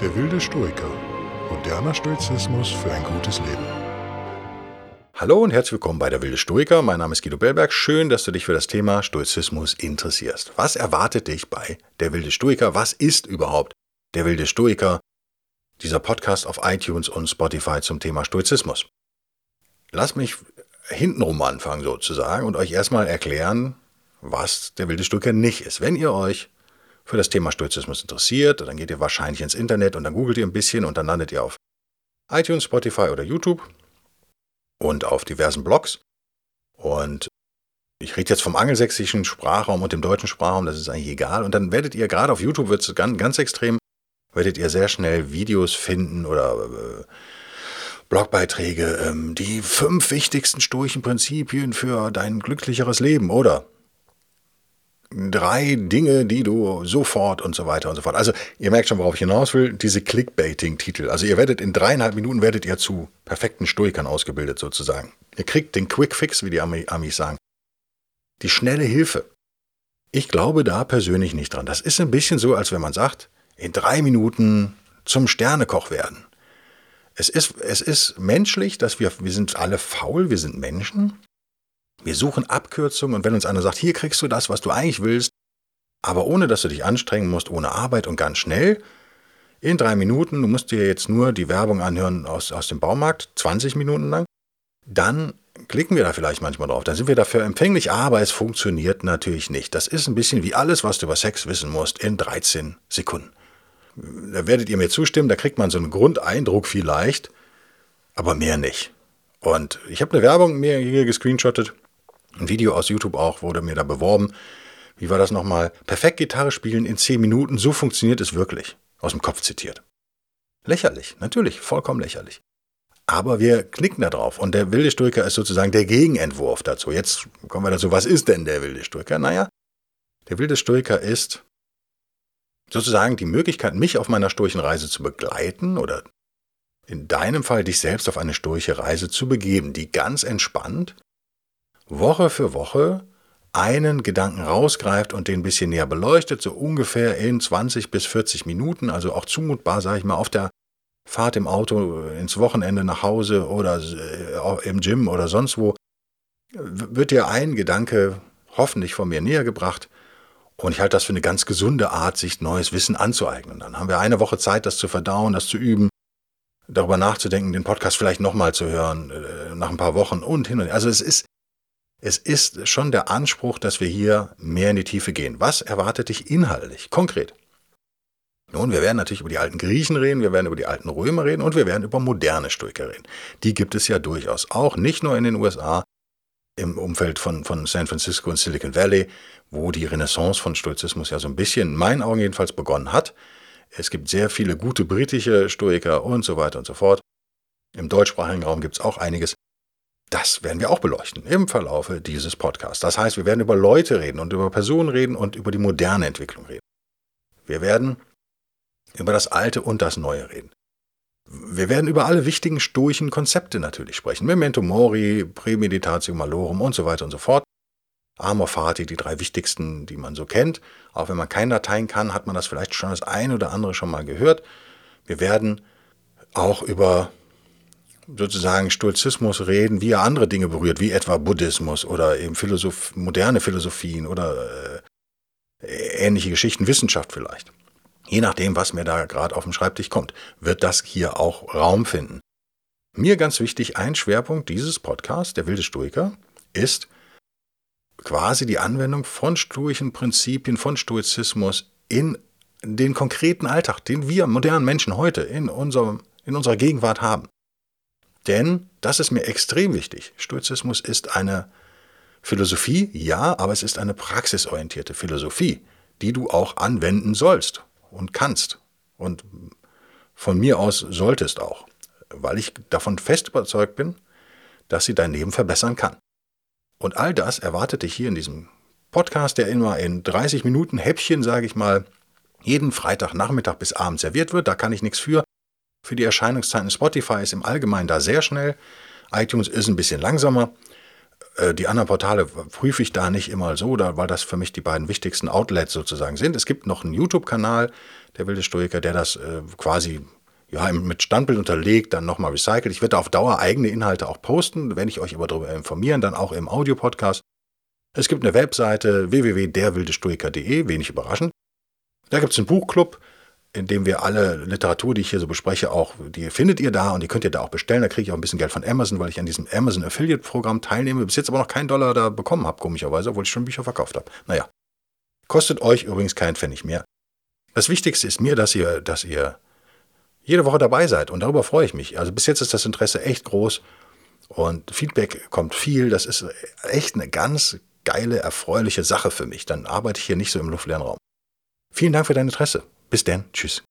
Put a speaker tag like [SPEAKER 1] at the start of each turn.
[SPEAKER 1] Der wilde Stoiker. Moderner Stoizismus für ein gutes Leben.
[SPEAKER 2] Hallo und herzlich willkommen bei der Wilde Stoiker. Mein Name ist Guido Bellberg. Schön, dass du dich für das Thema Stoizismus interessierst. Was erwartet dich bei der Wilde Stoiker? Was ist überhaupt der Wilde Stoiker? Dieser Podcast auf iTunes und Spotify zum Thema Stoizismus. Lass mich hintenrum anfangen sozusagen und euch erstmal erklären, was der Wilde Stoiker nicht ist. Wenn ihr euch für das Thema Stoizismus interessiert, dann geht ihr wahrscheinlich ins Internet und dann googelt ihr ein bisschen und dann landet ihr auf iTunes, Spotify oder YouTube und auf diversen Blogs. Und ich rede jetzt vom angelsächsischen Sprachraum und dem deutschen Sprachraum, das ist eigentlich egal. Und dann werdet ihr gerade auf YouTube wird es ganz, ganz extrem, werdet ihr sehr schnell Videos finden oder äh, Blogbeiträge, ähm, die fünf wichtigsten stoischen Prinzipien für dein glücklicheres Leben oder drei Dinge, die du sofort und so weiter und so fort. Also ihr merkt schon, worauf ich hinaus will, diese Clickbaiting-Titel. Also ihr werdet in dreieinhalb Minuten werdet ihr zu perfekten Stoikern ausgebildet sozusagen. Ihr kriegt den Quick Fix, wie die Amis sagen. Die schnelle Hilfe. Ich glaube da persönlich nicht dran. Das ist ein bisschen so, als wenn man sagt, in drei Minuten zum Sternekoch werden. Es ist, es ist menschlich, dass wir, wir sind alle faul, wir sind Menschen. Wir suchen Abkürzungen und wenn uns einer sagt, hier kriegst du das, was du eigentlich willst, aber ohne dass du dich anstrengen musst, ohne Arbeit und ganz schnell, in drei Minuten, du musst dir jetzt nur die Werbung anhören aus, aus dem Baumarkt, 20 Minuten lang, dann klicken wir da vielleicht manchmal drauf. Dann sind wir dafür empfänglich, aber es funktioniert natürlich nicht. Das ist ein bisschen wie alles, was du über Sex wissen musst, in 13 Sekunden. Da werdet ihr mir zustimmen, da kriegt man so einen Grundeindruck vielleicht, aber mehr nicht. Und ich habe eine Werbung mir hier gescreenshottet ein Video aus YouTube auch wurde mir da beworben. Wie war das nochmal? Perfekt Gitarre spielen in 10 Minuten, so funktioniert es wirklich. Aus dem Kopf zitiert. Lächerlich, natürlich, vollkommen lächerlich. Aber wir knicken da drauf. Und der wilde Stoiker ist sozusagen der Gegenentwurf dazu. Jetzt kommen wir dazu, was ist denn der wilde Stoiker? Naja, der wilde Stoiker ist sozusagen die Möglichkeit, mich auf meiner stoischen Reise zu begleiten oder in deinem Fall dich selbst auf eine stoische Reise zu begeben, die ganz entspannt Woche für Woche einen Gedanken rausgreift und den ein bisschen näher beleuchtet, so ungefähr in 20 bis 40 Minuten, also auch zumutbar, sage ich mal, auf der Fahrt im Auto ins Wochenende nach Hause oder äh, im Gym oder sonst wo, wird dir ein Gedanke hoffentlich von mir näher gebracht. Und ich halte das für eine ganz gesunde Art, sich neues Wissen anzueignen. Dann haben wir eine Woche Zeit, das zu verdauen, das zu üben, darüber nachzudenken, den Podcast vielleicht nochmal zu hören, äh, nach ein paar Wochen und hin und her. Also es ist es ist schon der Anspruch, dass wir hier mehr in die Tiefe gehen. Was erwartet dich inhaltlich, konkret? Nun, wir werden natürlich über die alten Griechen reden, wir werden über die alten Römer reden und wir werden über moderne Stoiker reden. Die gibt es ja durchaus auch, nicht nur in den USA, im Umfeld von, von San Francisco und Silicon Valley, wo die Renaissance von Stoizismus ja so ein bisschen, in meinen Augen jedenfalls, begonnen hat. Es gibt sehr viele gute britische Stoiker und so weiter und so fort. Im deutschsprachigen Raum gibt es auch einiges. Das werden wir auch beleuchten im Verlaufe dieses Podcasts. Das heißt, wir werden über Leute reden und über Personen reden und über die moderne Entwicklung reden. Wir werden über das Alte und das Neue reden. Wir werden über alle wichtigen stoischen Konzepte natürlich sprechen. Memento Mori, Premeditatio Malorum und so weiter und so fort. Amor Fati, die drei wichtigsten, die man so kennt. Auch wenn man kein Latein kann, hat man das vielleicht schon das ein oder andere schon mal gehört. Wir werden auch über sozusagen Stoizismus reden, wie er andere Dinge berührt, wie etwa Buddhismus oder eben Philosoph moderne Philosophien oder äh, ähnliche Geschichten, Wissenschaft vielleicht. Je nachdem, was mir da gerade auf dem Schreibtisch kommt, wird das hier auch Raum finden. Mir ganz wichtig, ein Schwerpunkt dieses Podcasts, der wilde Stoiker, ist quasi die Anwendung von stoischen Prinzipien, von Stoizismus in den konkreten Alltag, den wir modernen Menschen heute in, unserem, in unserer Gegenwart haben. Denn, das ist mir extrem wichtig, Stoizismus ist eine Philosophie, ja, aber es ist eine praxisorientierte Philosophie, die du auch anwenden sollst und kannst. Und von mir aus solltest auch, weil ich davon fest überzeugt bin, dass sie dein Leben verbessern kann. Und all das erwartet dich hier in diesem Podcast, der immer in 30 Minuten Häppchen, sage ich mal, jeden Freitagnachmittag bis Abend serviert wird. Da kann ich nichts für für die Erscheinungszeiten. Spotify ist im Allgemeinen da sehr schnell. iTunes ist ein bisschen langsamer. Äh, die anderen Portale prüfe ich da nicht immer so, weil das für mich die beiden wichtigsten Outlets sozusagen sind. Es gibt noch einen YouTube-Kanal, der wilde Stoiker, der das äh, quasi ja, mit Standbild unterlegt, dann nochmal recycelt. Ich werde auf Dauer eigene Inhalte auch posten, wenn ich euch aber darüber informieren, dann auch im Audio-Podcast. Es gibt eine Webseite www.derwildestoiker.de, wenig überraschend. Da gibt es einen Buchclub, in dem wir alle Literatur, die ich hier so bespreche, auch, die findet ihr da und die könnt ihr da auch bestellen. Da kriege ich auch ein bisschen Geld von Amazon, weil ich an diesem Amazon Affiliate Programm teilnehme. Bis jetzt aber noch keinen Dollar da bekommen habe, komischerweise, obwohl ich schon Bücher verkauft habe. Naja. Kostet euch übrigens keinen Pfennig mehr. Das Wichtigste ist mir, dass ihr, dass ihr jede Woche dabei seid und darüber freue ich mich. Also bis jetzt ist das Interesse echt groß und Feedback kommt viel. Das ist echt eine ganz geile, erfreuliche Sache für mich. Dann arbeite ich hier nicht so im luftleeren Raum. Vielen Dank für dein Interesse. Bis dann. Tschüss.